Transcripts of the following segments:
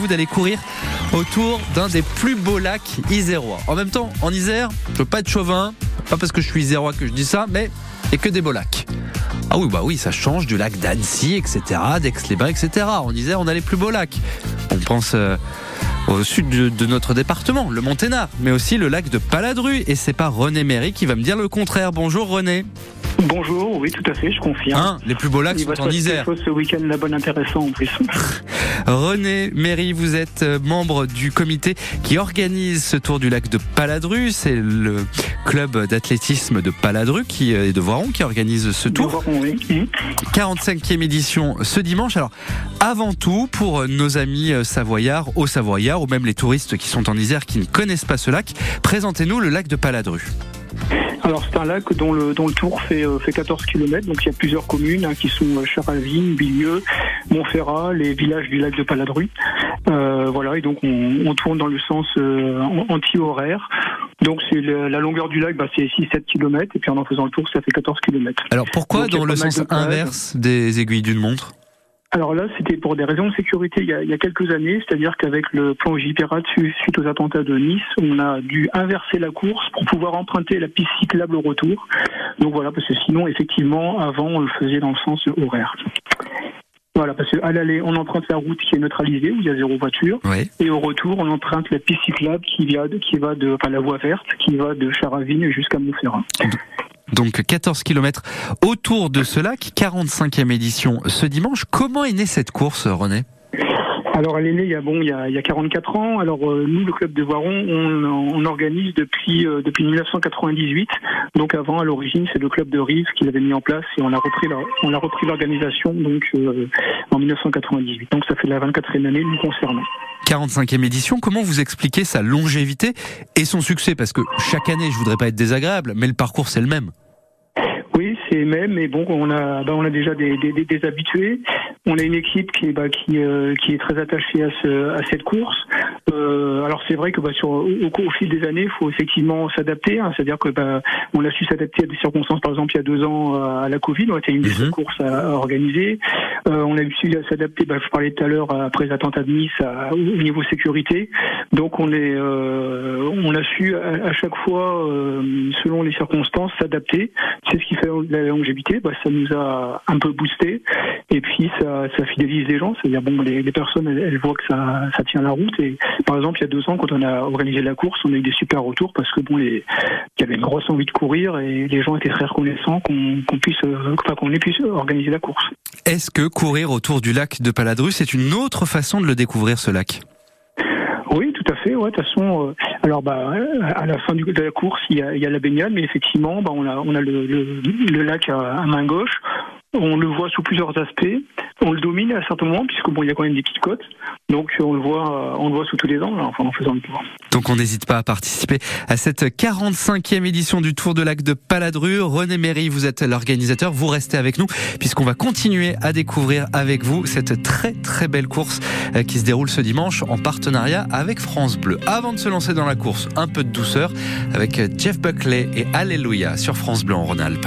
rendez-vous d'aller courir autour d'un des plus beaux lacs isérois. En même temps, en Isère, je veux pas être chauvin, pas parce que je suis isérois que je dis ça, mais et que des beaux lacs. Ah oui, bah oui, ça change du lac d'Annecy, etc., d'Aix-les-Bains, etc. En Isère, on a les plus beaux lacs. On pense euh, au sud de, notre département, le Monténard, mais aussi le lac de Paladru. Et c'est pas René Méry qui va me dire le contraire. Bonjour René. Bonjour, oui, tout à fait, je confirme. Hein, les plus beaux lacs sont en Isère. Ce week-end, la bonne intéressant en plus. René Méry, vous êtes euh, membre du comité qui organise ce tour du lac de Paladru. C'est le club d'athlétisme de Paladru qui euh, est de Voiron qui organise ce tour. 45e édition ce dimanche. Alors, avant tout, pour nos amis euh, savoyards, au savoyards ou même les touristes qui sont en Isère qui ne connaissent pas ce lac, présentez-nous le lac de Paladru. Alors c'est un lac dont le, dont le tour fait, euh, fait 14 km, donc il y a plusieurs communes hein, qui sont euh, Charavine, Bilieu, Montferrat, les villages du lac de Paladru. Euh, voilà, et donc on, tourne dans le sens anti-horaire. Donc c'est la longueur du lac, bah, c'est 6-7 km, et puis en en faisant le tour, ça fait 14 km. Alors pourquoi dans le sens inverse des aiguilles d'une montre? Alors là, c'était pour des raisons de sécurité il y a, il y a quelques années, c'est-à-dire qu'avec le plan J-Pirate suite aux attentats de Nice, on a dû inverser la course pour pouvoir emprunter la piste cyclable au retour. Donc voilà, parce que sinon, effectivement, avant, on le faisait dans le sens horaire. Voilà, parce qu'à l'aller, on emprunte la route qui est neutralisée, où il y a zéro voiture. Et au retour, on emprunte la piste cyclable qui, vient de, qui va de, enfin la voie verte, qui va de Charavine jusqu'à Montferrand donc 14 km autour de ce lac, 45e édition ce dimanche. Comment est née cette course, René? Alors elle est née il y a bon il y a, il y a 44 ans. Alors euh, nous le club de Voiron on, on organise depuis euh, depuis 1998. Donc avant à l'origine c'est le club de Rive qui l'avait mis en place et on a repris on a repris l'organisation donc euh, en 1998. Donc ça fait la 24e année nous concernant. 45e édition, comment vous expliquez sa longévité et son succès? Parce que chaque année, je voudrais pas être désagréable, mais le parcours c'est le même. Oui, c'est même, mais bon, on a, bah, on a déjà des, des, des habitués. On a une équipe qui, bah, qui, euh, qui est très attachée à, ce, à cette course. Euh, alors c'est vrai que bah, sur, au, au, fil des années, il faut effectivement s'adapter. Hein, C'est-à-dire que bah, on a su s'adapter à des circonstances. Par exemple, il y a deux ans à la Covid, on était une des mhm. courses à, organiser. Euh, on a su s'adapter. Bah, je parlais tout à l'heure après l'attentat de Nice au niveau sécurité. Donc on est, euh, on a su à, à chaque fois, euh, selon les circonstances, s'adapter. C'est ce qui fait la longévité. Bah, ça nous a un peu boosté. Et puis ça ça, fidélise les gens. C'est-à-dire, bon, les, personnes, elles, voient que ça, ça, tient la route. Et par exemple, il y a deux ans, quand on a organisé la course, on a eu des super retours parce que bon, les, il y avait une grosse envie de courir et les gens étaient très reconnaissants qu'on puisse, euh, enfin, qu'on puisse organiser la course. Est-ce que courir autour du lac de Paladru, c'est une autre façon de le découvrir, ce lac? Oui, tout à fait. Ouais, de toute façon, euh, alors bah à la fin du, de la course, il y a, il y a la baignade, mais effectivement, bah, on a on a le, le, lac à, main gauche. On le voit sous plusieurs aspects. On le domine à certains moments, puisque bon, il y a quand même des petites côtes. Donc on le voit, on le voit sous tous les angles, enfin en faisant le tour. Donc on n'hésite pas à participer à cette 45e édition du Tour de Lac de Paladru. René Méry, vous êtes l'organisateur. Vous restez avec nous, puisqu'on va continuer à découvrir avec vous cette très très belle course euh, qui se déroule ce dimanche en partenariat avec France Bleu. Avant de se lancer dans la course, un peu de douceur avec Jeff Buckley et Alléluia sur France Bleu en Rhône-Alpes.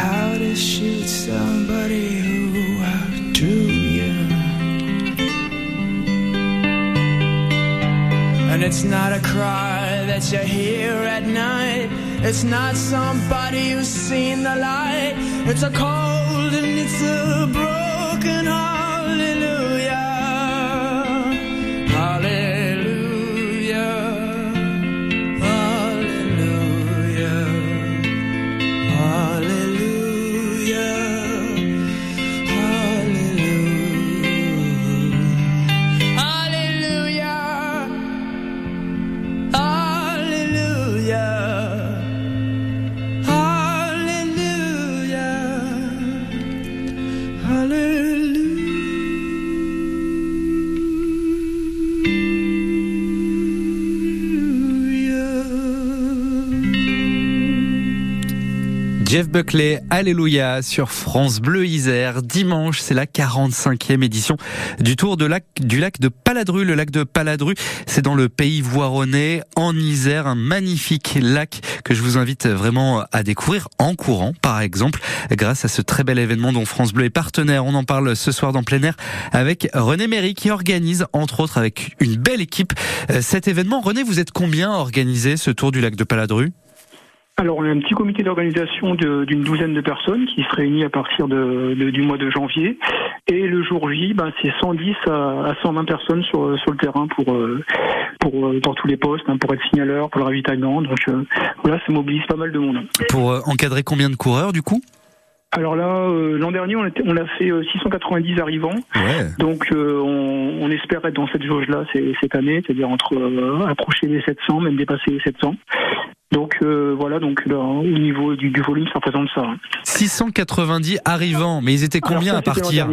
how to shoot somebody who outdrew you. And it's not a cry that you hear at night. It's not somebody who's seen the light. It's a cold and it's a broken hallelujah. Jeff Buckley, Alléluia sur France Bleu Isère. Dimanche, c'est la 45e édition du Tour du lac de Paladru. Le lac de Paladru, c'est dans le pays voironnais, en Isère, un magnifique lac que je vous invite vraiment à découvrir en courant, par exemple, grâce à ce très bel événement dont France Bleu est partenaire. On en parle ce soir dans plein air avec René Méry qui organise, entre autres, avec une belle équipe, euh, cet événement. René, vous êtes combien à organiser ce Tour du lac de Paladru? Alors, on a un petit comité d'organisation d'une douzaine de personnes qui se réunit à partir de, de- du mois de janvier. Et le jour J, ben, c'est 110 à, à 120 personnes sur, sur le terrain pour, euh, pour, euh, dans tous les postes, hein, pour être signaleur, pour le ravitaillement. Donc euh, voilà, ça mobilise pas mal de monde. Pour euh, encadrer combien de coureurs du coup? Alors là, euh, l'an dernier, on, était- on a fait euh, 690 arrivants. Ouais. Donc euh, on, on espère être dans cette jauge-là cette année, c'est-à-dire entre euh, approcher les 700, même dépasser les 700. Donc euh, voilà, donc là, au niveau du, du volume, ça représente ça. hein. 690 arrivants, mais ils étaient combien Alors ça, à partir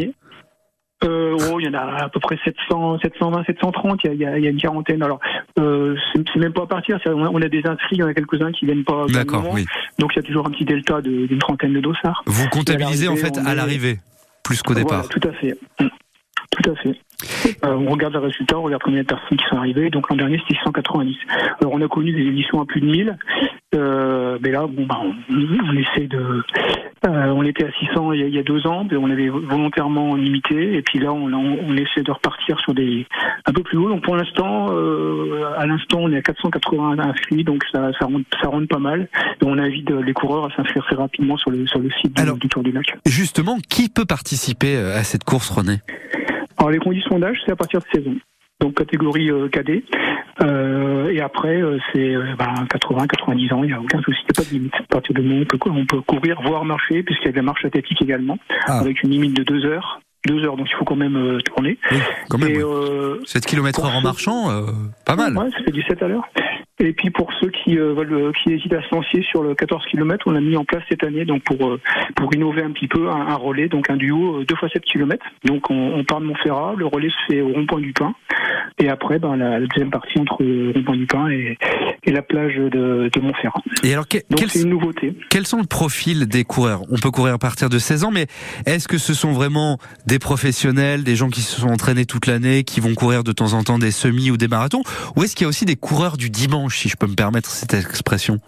euh, oh, il y en a à peu près 700, 720, 730. Il y a, il y a, une quarantaine. Alors, euh, c'est même pas à partir. On a, on a des inscrits, il y en a quelques-uns qui viennent pas. D'accord, oui. Donc il y a toujours un petit delta de- d'une trentaine de dossards. Vous comptabilisez en fait à est- l'arrivée, plus qu'au départ. Tout à fait. Tout à fait. Euh, on regarde les résultats, on regarde combien de personnes qui sont arrivées. Donc l'an dernier, c'était 690. Alors on a connu des éditions à plus de 1000. Euh, mais là, bon, bah, on, on essaie de. euh, on était à 600 il y a, il y a deux ans, mais on avait volontairement limité. Et puis là, on, on, on essaie de repartir sur des un peu plus haut. Donc pour l'instant, à l'instant, on est à 480 inscrits, donc ça, ça, rentre, ça rentre pas mal. Et on invite les coureurs à s'inscrire très rapidement sur le sur le site du- Alors- du Tour du Lac. Justement, qui peut participer à cette course, René? Alors les conditions d'âge, c'est à partir de 16 ans. Donc catégorie euh, cadet. Euh, et après, euh, c'est euh, ben, 80, 90 ans, il n'y a aucun souci, il n'y a pas de limite. À partir de moment où on peut, on peut courir, voire marcher, puisqu'il y a de la marche athlétique également, Ah. avec une limite de 2 heures. 2 heures, donc il faut quand même euh, tourner. Oui, quand même. et oui. euh, 7 km heure en marchant, euh, pas mal. Ouais, ça fait du 7 à l'heure. Et puis pour ceux qui euh, veulent, euh, qui hésitent à se lancer sur le 14 km, on a mis en place cette année donc pour euh, pour innover un petit peu un, un relais, donc un duo euh, 2 fois 7 km. Donc on, on part de Montferrat, le relais se fait au rond-point du Pin, et après ben, la, la deuxième partie entre rond-point du Pin et, et la plage de, de Montferrat. Et alors, que- Donc quels, c'est une nouveauté. quels sont le profil des coureurs? On peut courir à partir de 16 ans, mais est-ce que ce sont vraiment des professionnels, des gens qui se sont entraînés toute l'année, qui vont courir de temps en temps des semis ou des marathons? Ou est-ce qu'il y a aussi des coureurs du dimanche, si je peux me permettre cette expression?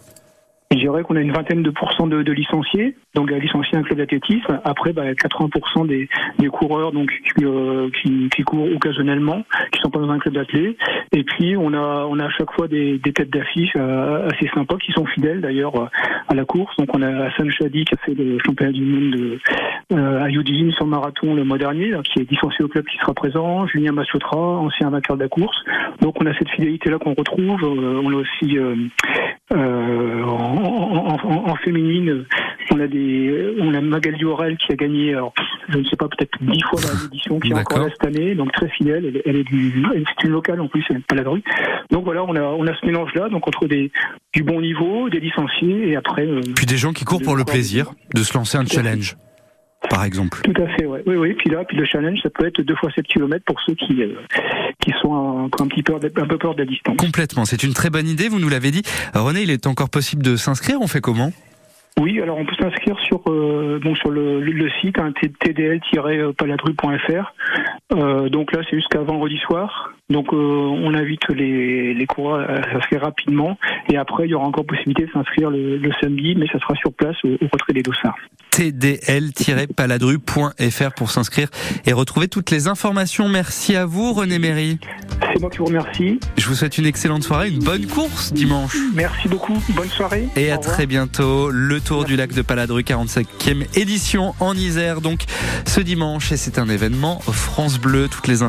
Je dirais qu'on a une vingtaine de pourcents de, de licenciés, donc à licencier un club d'athlétisme. Après, bah, 80% des, des coureurs donc qui, euh, qui, qui courent occasionnellement, qui sont pas dans un club d'athlètes. Et puis on a on a à chaque fois des, des têtes d'affiche euh, assez sympas qui sont fidèles d'ailleurs euh, à la course. Donc on a Hassan Chadi qui a fait le championnat du monde de, euh, à Eugene sur marathon le mois dernier, là, qui est licencié au club qui sera présent. Julien Massotra, ancien vainqueur de la course. Donc on a cette fidélité là qu'on retrouve. Euh, on a aussi euh, euh, en, en, en, en, féminine, on a des, on a Magali Aurel qui a gagné, alors, je ne sais pas, peut-être dix fois dans l'édition, qui est encore là cette année, donc très fidèle. Elle, elle est du, c'est une locale en plus, elle n'est pas la rue. Donc voilà, on a, on a ce mélange-là, donc entre des, du bon niveau, des licenciés et après. Euh, Puis des gens qui courent pour le plaisir de se lancer un challenge par exemple. Tout à fait, ouais. oui, oui. Puis là, puis le challenge, ça peut être deux fois 7 km pour ceux qui euh, qui sont un, un petit peu un peu peur de la distance. Complètement, c'est une très bonne idée. Vous nous l'avez dit, René. Il est encore possible de s'inscrire. On fait comment? Oui, alors on peut s'inscrire sur euh, donc sur le, le site hein, tdl-paladru.fr. Euh, donc là, c'est jusqu'à vendredi soir. Donc euh, on invite les, les coureurs à s'inscrire rapidement. Et après, il y aura encore possibilité de s'inscrire le, le, samedi, mais ça sera sur place au, au retrait des dossards. tdl-paladru.fr pour s'inscrire et retrouver toutes les informations. Merci à vous, René Méry. C'est moi qui vous remercie. Je vous souhaite une excellente soirée, une bonne course dimanche. Merci beaucoup, bonne soirée. Et à très bientôt. Le Tour du lac de Paladru, 45e édition en Isère, donc ce dimanche, et c'est un événement Bleu. Toutes les